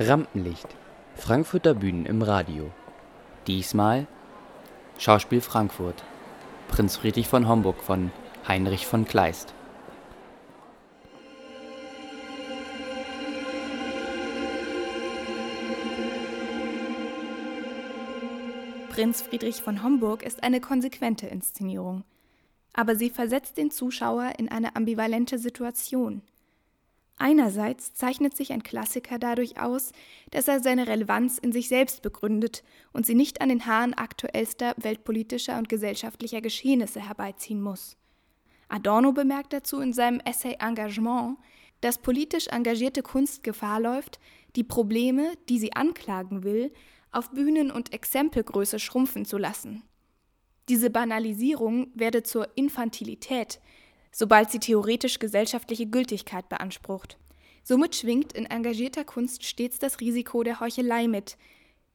Rampenlicht. Frankfurter Bühnen im Radio. Diesmal Schauspiel Frankfurt. Prinz Friedrich von Homburg von Heinrich von Kleist. Prinz Friedrich von Homburg ist eine konsequente Inszenierung. Aber sie versetzt den Zuschauer in eine ambivalente Situation. Einerseits zeichnet sich ein Klassiker dadurch aus, dass er seine Relevanz in sich selbst begründet und sie nicht an den Haaren aktuellster weltpolitischer und gesellschaftlicher Geschehnisse herbeiziehen muss. Adorno bemerkt dazu in seinem Essay Engagement, dass politisch engagierte Kunst Gefahr läuft, die Probleme, die sie anklagen will, auf Bühnen und Exempelgröße schrumpfen zu lassen. Diese Banalisierung werde zur Infantilität, sobald sie theoretisch gesellschaftliche Gültigkeit beansprucht. Somit schwingt in engagierter Kunst stets das Risiko der Heuchelei mit,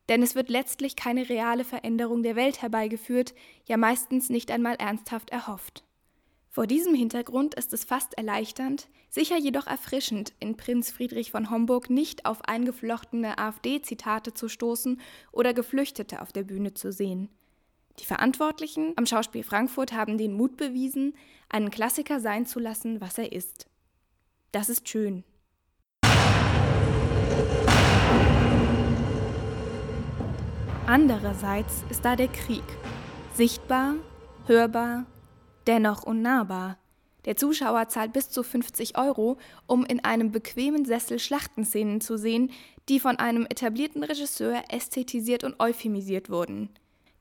denn es wird letztlich keine reale Veränderung der Welt herbeigeführt, ja meistens nicht einmal ernsthaft erhofft. Vor diesem Hintergrund ist es fast erleichternd, sicher jedoch erfrischend, in Prinz Friedrich von Homburg nicht auf eingeflochtene AfD-Zitate zu stoßen oder Geflüchtete auf der Bühne zu sehen. Die Verantwortlichen am Schauspiel Frankfurt haben den Mut bewiesen, einen Klassiker sein zu lassen, was er ist. Das ist schön. Andererseits ist da der Krieg. Sichtbar, hörbar, dennoch unnahbar. Der Zuschauer zahlt bis zu 50 Euro, um in einem bequemen Sessel Schlachtenszenen zu sehen, die von einem etablierten Regisseur ästhetisiert und euphemisiert wurden.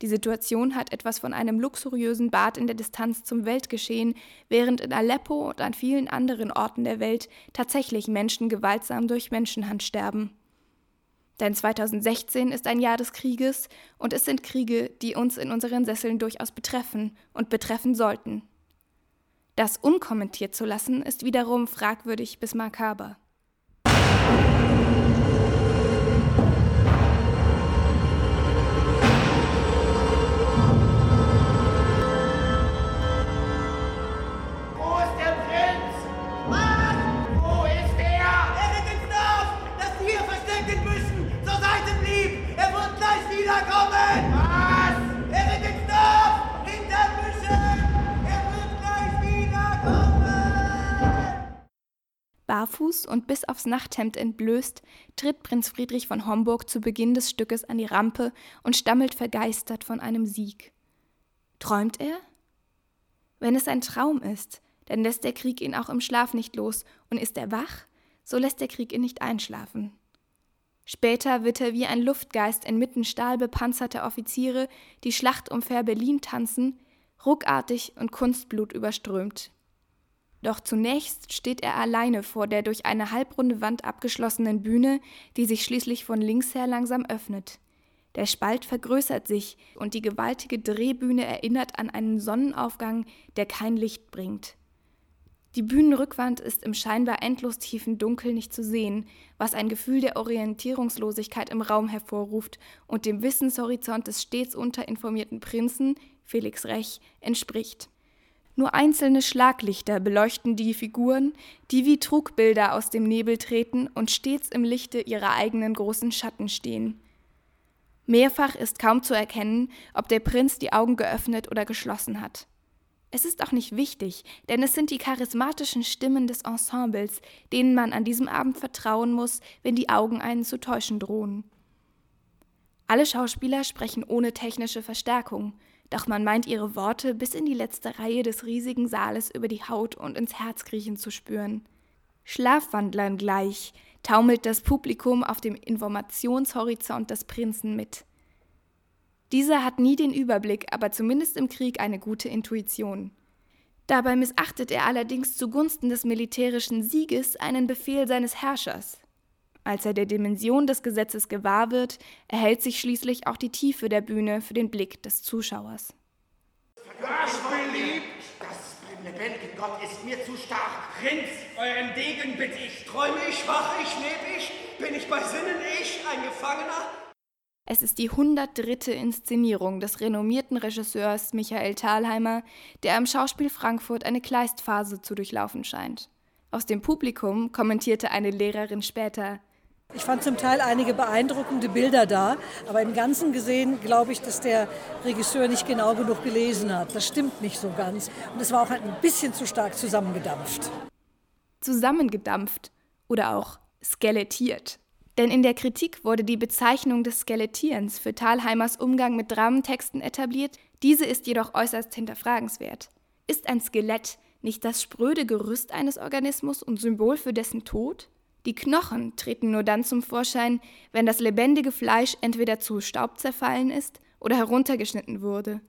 Die Situation hat etwas von einem luxuriösen Bad in der Distanz zum Weltgeschehen, während in Aleppo und an vielen anderen Orten der Welt tatsächlich Menschen gewaltsam durch Menschenhand sterben. Denn 2016 ist ein Jahr des Krieges und es sind Kriege, die uns in unseren Sesseln durchaus betreffen und betreffen sollten. Das unkommentiert zu lassen, ist wiederum fragwürdig bis makaber. Barfuß und bis aufs Nachthemd entblößt, tritt Prinz Friedrich von Homburg zu Beginn des Stückes an die Rampe und stammelt vergeistert von einem Sieg. Träumt er? Wenn es ein Traum ist, dann lässt der Krieg ihn auch im Schlaf nicht los, und ist er wach, so lässt der Krieg ihn nicht einschlafen. Später wird er wie ein Luftgeist inmitten stahlbepanzerter Offiziere, die Schlacht um Fair Berlin tanzen, ruckartig und Kunstblut überströmt. Doch zunächst steht er alleine vor der durch eine halbrunde Wand abgeschlossenen Bühne, die sich schließlich von links her langsam öffnet. Der Spalt vergrößert sich und die gewaltige Drehbühne erinnert an einen Sonnenaufgang, der kein Licht bringt. Die Bühnenrückwand ist im scheinbar endlos tiefen Dunkel nicht zu sehen, was ein Gefühl der Orientierungslosigkeit im Raum hervorruft und dem Wissenshorizont des stets unterinformierten Prinzen, Felix Rech, entspricht. Nur einzelne Schlaglichter beleuchten die Figuren, die wie Trugbilder aus dem Nebel treten und stets im Lichte ihrer eigenen großen Schatten stehen. Mehrfach ist kaum zu erkennen, ob der Prinz die Augen geöffnet oder geschlossen hat. Es ist auch nicht wichtig, denn es sind die charismatischen Stimmen des Ensembles, denen man an diesem Abend vertrauen muss, wenn die Augen einen zu täuschen drohen. Alle Schauspieler sprechen ohne technische Verstärkung, doch man meint ihre Worte bis in die letzte Reihe des riesigen Saales über die Haut und ins Herz kriechen zu spüren. Schlafwandlern gleich taumelt das Publikum auf dem Informationshorizont des Prinzen mit. Dieser hat nie den Überblick, aber zumindest im Krieg eine gute Intuition. Dabei missachtet er allerdings zugunsten des militärischen Sieges einen Befehl seines Herrschers. Als er der Dimension des Gesetzes gewahr wird, erhält sich schließlich auch die Tiefe der Bühne für den Blick des Zuschauers. Was beliebt? Das lebendige Gott ist mir zu stark. Prinz, euren Degen bitte ich. Träume ich, wach ich, lebe ich? Bin ich bei Sinnen ich, ein Gefangener? Es ist die 103. Inszenierung des renommierten Regisseurs Michael Thalheimer, der am Schauspiel Frankfurt eine Kleistphase zu durchlaufen scheint. Aus dem Publikum kommentierte eine Lehrerin später: Ich fand zum Teil einige beeindruckende Bilder da, aber im Ganzen gesehen glaube ich, dass der Regisseur nicht genau genug gelesen hat. Das stimmt nicht so ganz. Und es war auch ein bisschen zu stark zusammengedampft. Zusammengedampft oder auch skelettiert. Denn in der Kritik wurde die Bezeichnung des Skelettierens für Thalheimers Umgang mit Dramentexten etabliert, diese ist jedoch äußerst hinterfragenswert. Ist ein Skelett nicht das spröde Gerüst eines Organismus und Symbol für dessen Tod? Die Knochen treten nur dann zum Vorschein, wenn das lebendige Fleisch entweder zu Staub zerfallen ist oder heruntergeschnitten wurde.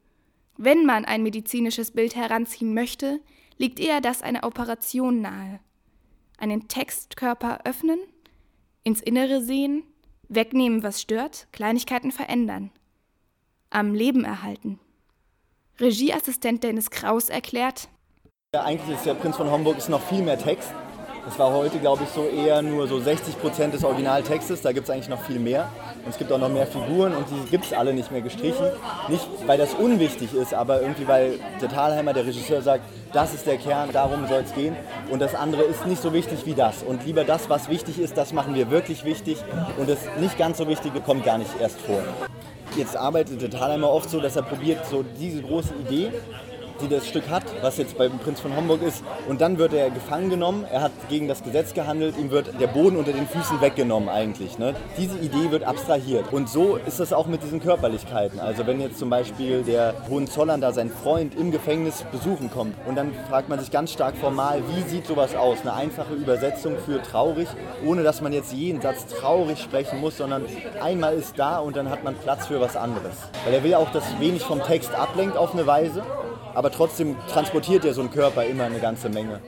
Wenn man ein medizinisches Bild heranziehen möchte, liegt eher das eine Operation nahe. Einen Textkörper öffnen, ins Innere sehen, wegnehmen, was stört, Kleinigkeiten verändern. Am Leben erhalten. Regieassistent Dennis Kraus erklärt, ja, eigentlich ist der Prinz von Homburg ist noch viel mehr Text. Das war heute, glaube ich, so eher nur so 60 Prozent des Originaltextes. Da gibt es eigentlich noch viel mehr. Und es gibt auch noch mehr Figuren und die gibt es alle nicht mehr gestrichen. Nicht, weil das unwichtig ist, aber irgendwie, weil der Thalheimer, der Regisseur, sagt, das ist der Kern, darum soll es gehen. Und das andere ist nicht so wichtig wie das. Und lieber das, was wichtig ist, das machen wir wirklich wichtig. Und das nicht ganz so Wichtige kommt gar nicht erst vor. Jetzt arbeitet der Thalheimer oft so, dass er probiert, so diese große Idee die das Stück hat, was jetzt beim Prinz von Homburg ist. Und dann wird er gefangen genommen, er hat gegen das Gesetz gehandelt, ihm wird der Boden unter den Füßen weggenommen eigentlich. Ne? Diese Idee wird abstrahiert. Und so ist das auch mit diesen Körperlichkeiten. Also wenn jetzt zum Beispiel der Hohenzollern da seinen Freund im Gefängnis besuchen kommt und dann fragt man sich ganz stark formal, wie sieht sowas aus? Eine einfache Übersetzung für traurig, ohne dass man jetzt jeden Satz traurig sprechen muss, sondern einmal ist da und dann hat man Platz für was anderes. Weil er will auch, dass wenig vom Text ablenkt auf eine Weise aber trotzdem transportiert ja so ein Körper immer eine ganze Menge.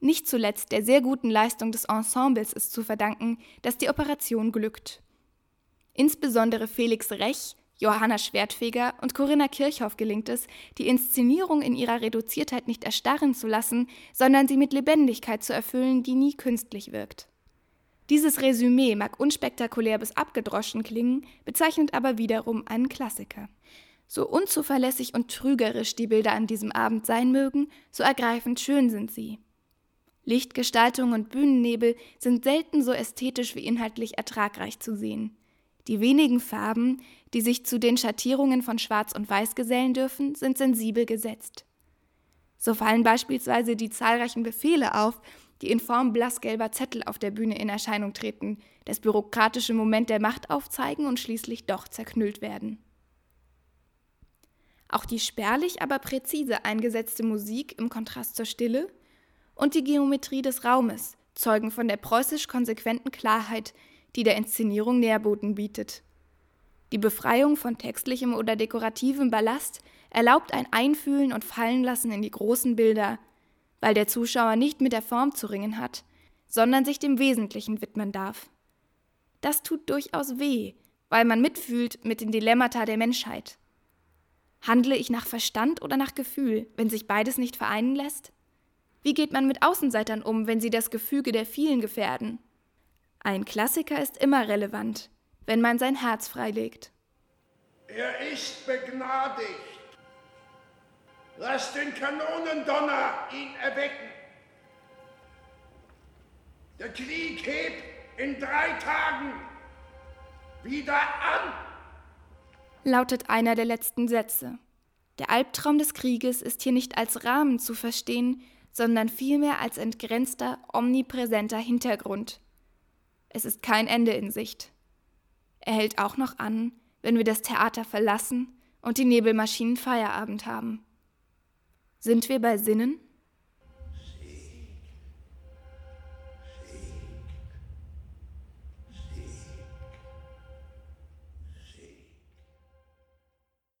Nicht zuletzt der sehr guten Leistung des Ensembles ist zu verdanken, dass die Operation glückt. Insbesondere Felix Rech, Johanna Schwertfeger und Corinna Kirchhoff gelingt es, die Inszenierung in ihrer Reduziertheit nicht erstarren zu lassen, sondern sie mit Lebendigkeit zu erfüllen, die nie künstlich wirkt. Dieses Resümee mag unspektakulär bis abgedroschen klingen, bezeichnet aber wiederum einen Klassiker. So unzuverlässig und trügerisch die Bilder an diesem Abend sein mögen, so ergreifend schön sind sie. Lichtgestaltung und Bühnennebel sind selten so ästhetisch wie inhaltlich ertragreich zu sehen. Die wenigen Farben, die sich zu den Schattierungen von Schwarz und Weiß gesellen dürfen, sind sensibel gesetzt. So fallen beispielsweise die zahlreichen Befehle auf, die in Form blassgelber Zettel auf der Bühne in Erscheinung treten, das bürokratische Moment der Macht aufzeigen und schließlich doch zerknüllt werden. Auch die spärlich, aber präzise eingesetzte Musik im Kontrast zur Stille und die Geometrie des Raumes zeugen von der preußisch konsequenten Klarheit, die der Inszenierung Nährboden bietet. Die Befreiung von textlichem oder dekorativem Ballast erlaubt ein Einfühlen und Fallenlassen in die großen Bilder, weil der Zuschauer nicht mit der Form zu ringen hat, sondern sich dem Wesentlichen widmen darf. Das tut durchaus weh, weil man mitfühlt mit den Dilemmata der Menschheit. Handle ich nach Verstand oder nach Gefühl, wenn sich beides nicht vereinen lässt? Wie geht man mit Außenseitern um, wenn sie das Gefüge der vielen gefährden? Ein Klassiker ist immer relevant, wenn man sein Herz freilegt. Er ist begnadigt. Lass den Kanonendonner ihn erwecken. Der Krieg hebt in drei Tagen wieder an lautet einer der letzten Sätze. Der Albtraum des Krieges ist hier nicht als Rahmen zu verstehen, sondern vielmehr als entgrenzter, omnipräsenter Hintergrund. Es ist kein Ende in Sicht. Er hält auch noch an, wenn wir das Theater verlassen und die Nebelmaschinen Feierabend haben. Sind wir bei Sinnen?